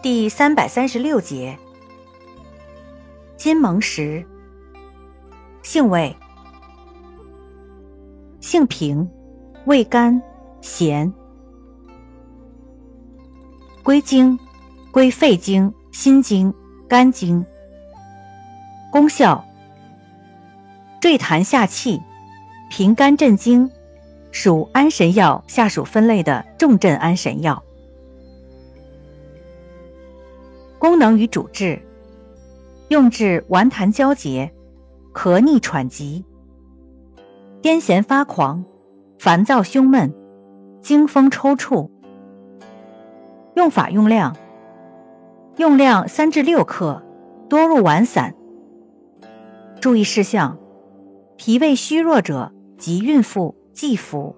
第三百三十六节，金蒙石，性味，性平，味甘，咸，归经，归肺经、心经、肝经。功效，坠痰下气，平肝镇惊，属安神药下属分类的重镇安神药。功能与主治：用治顽痰交结、咳逆喘急、癫痫发狂、烦躁胸闷、惊风抽搐。用法用量：用量三至六克，多入丸散。注意事项：脾胃虚弱者及孕妇忌服。